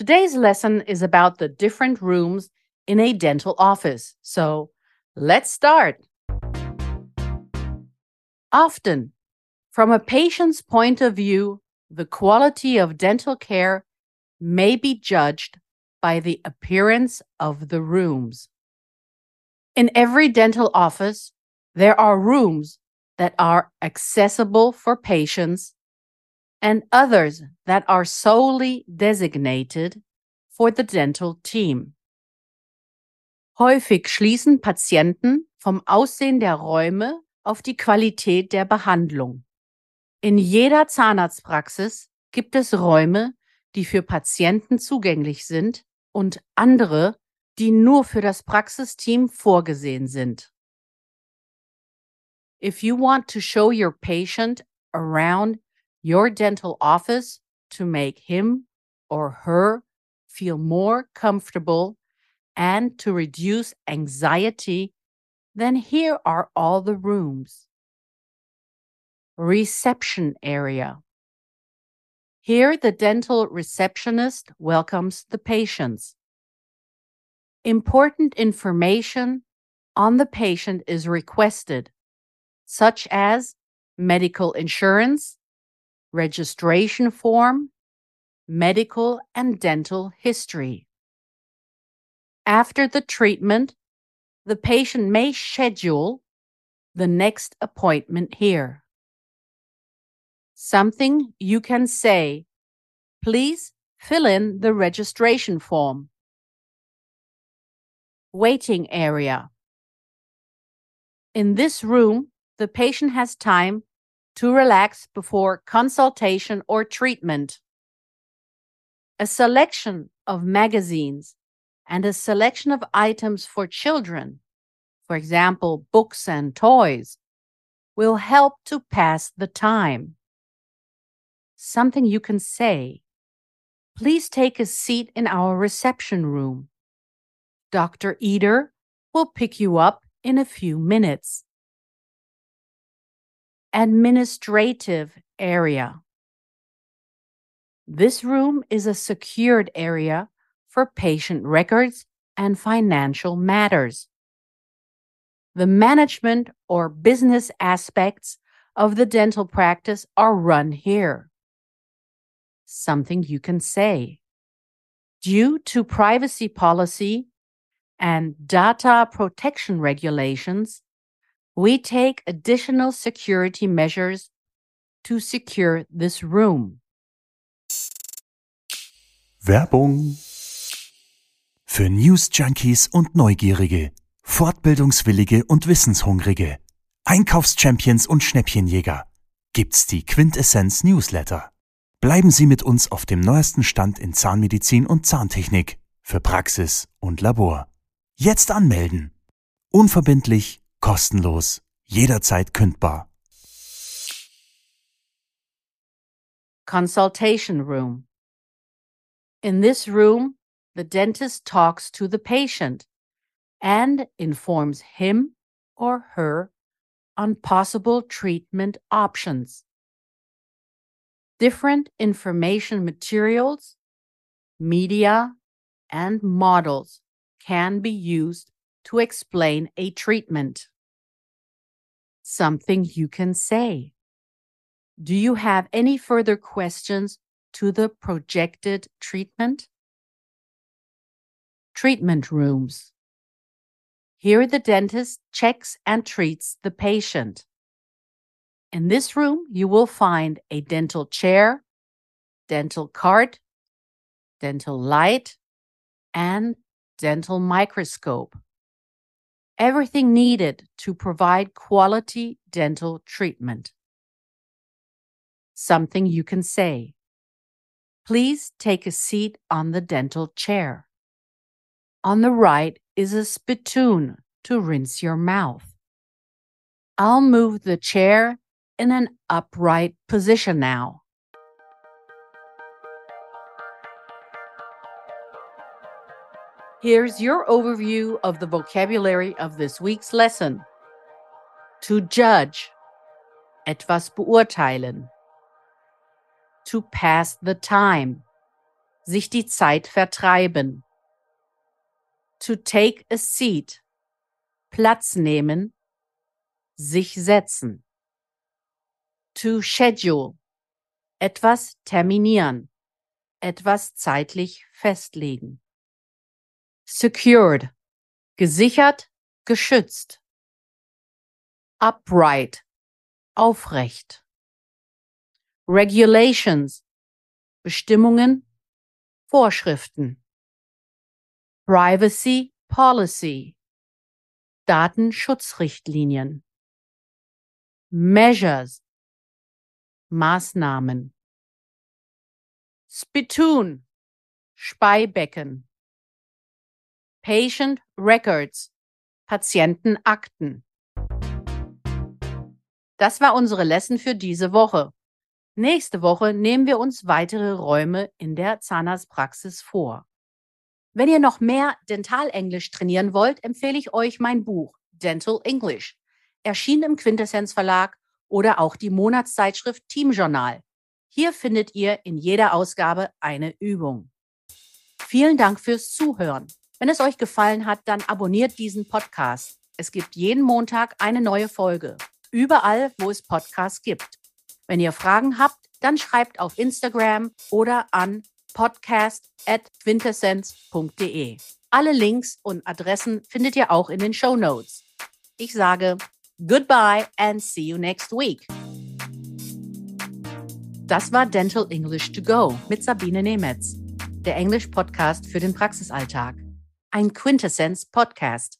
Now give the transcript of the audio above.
Today's lesson is about the different rooms in a dental office. So let's start. Often, from a patient's point of view, the quality of dental care may be judged by the appearance of the rooms. In every dental office, there are rooms that are accessible for patients and others that are solely designated for the dental team. Häufig schließen Patienten vom Aussehen der Räume auf die Qualität der Behandlung. In jeder Zahnarztpraxis gibt es Räume, die für Patienten zugänglich sind und andere, die nur für das Praxisteam vorgesehen sind. If you want to show your patient around your dental office to make him or her feel more comfortable and to reduce anxiety, then here are all the rooms. Reception area. Here, the dental receptionist welcomes the patients. Important information on the patient is requested, such as medical insurance, registration form, medical and dental history. After the treatment, the patient may schedule the next appointment here. Something you can say, please fill in the registration form. Waiting area. In this room, the patient has time to relax before consultation or treatment. A selection of magazines and a selection of items for children, for example, books and toys, will help to pass the time. Something you can say. Please take a seat in our reception room. Dr. Eder will pick you up in a few minutes administrative area. This room is a secured area for patient records and financial matters. The management or business aspects of the dental practice are run here. Something you can say. Due to privacy policy and data protection regulations, we take additional security measures to secure this room. Werbung für News Junkies und Neugierige, Fortbildungswillige und Wissenshungrige, Einkaufschampions und Schnäppchenjäger gibt's die Quintessenz Newsletter. Bleiben Sie mit uns auf dem neuesten Stand in Zahnmedizin und Zahntechnik für Praxis und Labor. Jetzt anmelden. Unverbindlich kostenlos, jederzeit kündbar. Consultation room. In this room, the dentist talks to the patient and informs him or her on possible treatment options. Different information materials, media, and models can be used to explain a treatment. Something you can say. Do you have any further questions to the projected treatment? Treatment rooms. Here, the dentist checks and treats the patient. In this room, you will find a dental chair, dental cart, dental light, and dental microscope everything needed to provide quality dental treatment. Something you can say. Please take a seat on the dental chair. On the right is a spittoon to rinse your mouth. I'll move the chair in an upright position now. Here's your overview of the vocabulary of this week's lesson. To judge, etwas beurteilen. To pass the time, sich die Zeit vertreiben. To take a seat, Platz nehmen, sich setzen. To schedule, etwas terminieren, etwas zeitlich festlegen. Secured, gesichert, geschützt. Upright, aufrecht. Regulations, Bestimmungen, Vorschriften. Privacy Policy, Datenschutzrichtlinien. Measures, Maßnahmen. Spittoon, Speibecken. Patient Records, Patientenakten. Das war unsere Lesson für diese Woche. Nächste Woche nehmen wir uns weitere Räume in der Zahnarztpraxis vor. Wenn ihr noch mehr Dentalenglisch trainieren wollt, empfehle ich euch mein Buch Dental English, erschienen im Quintessenz Verlag oder auch die Monatszeitschrift Team Journal. Hier findet ihr in jeder Ausgabe eine Übung. Vielen Dank fürs Zuhören. Wenn es euch gefallen hat, dann abonniert diesen Podcast. Es gibt jeden Montag eine neue Folge. Überall, wo es Podcasts gibt. Wenn ihr Fragen habt, dann schreibt auf Instagram oder an podcast.quintessenz.de. Alle Links und Adressen findet ihr auch in den Show Notes. Ich sage goodbye and see you next week. Das war Dental English to Go mit Sabine Nemetz, der Englisch-Podcast für den Praxisalltag ein Quintessence Podcast.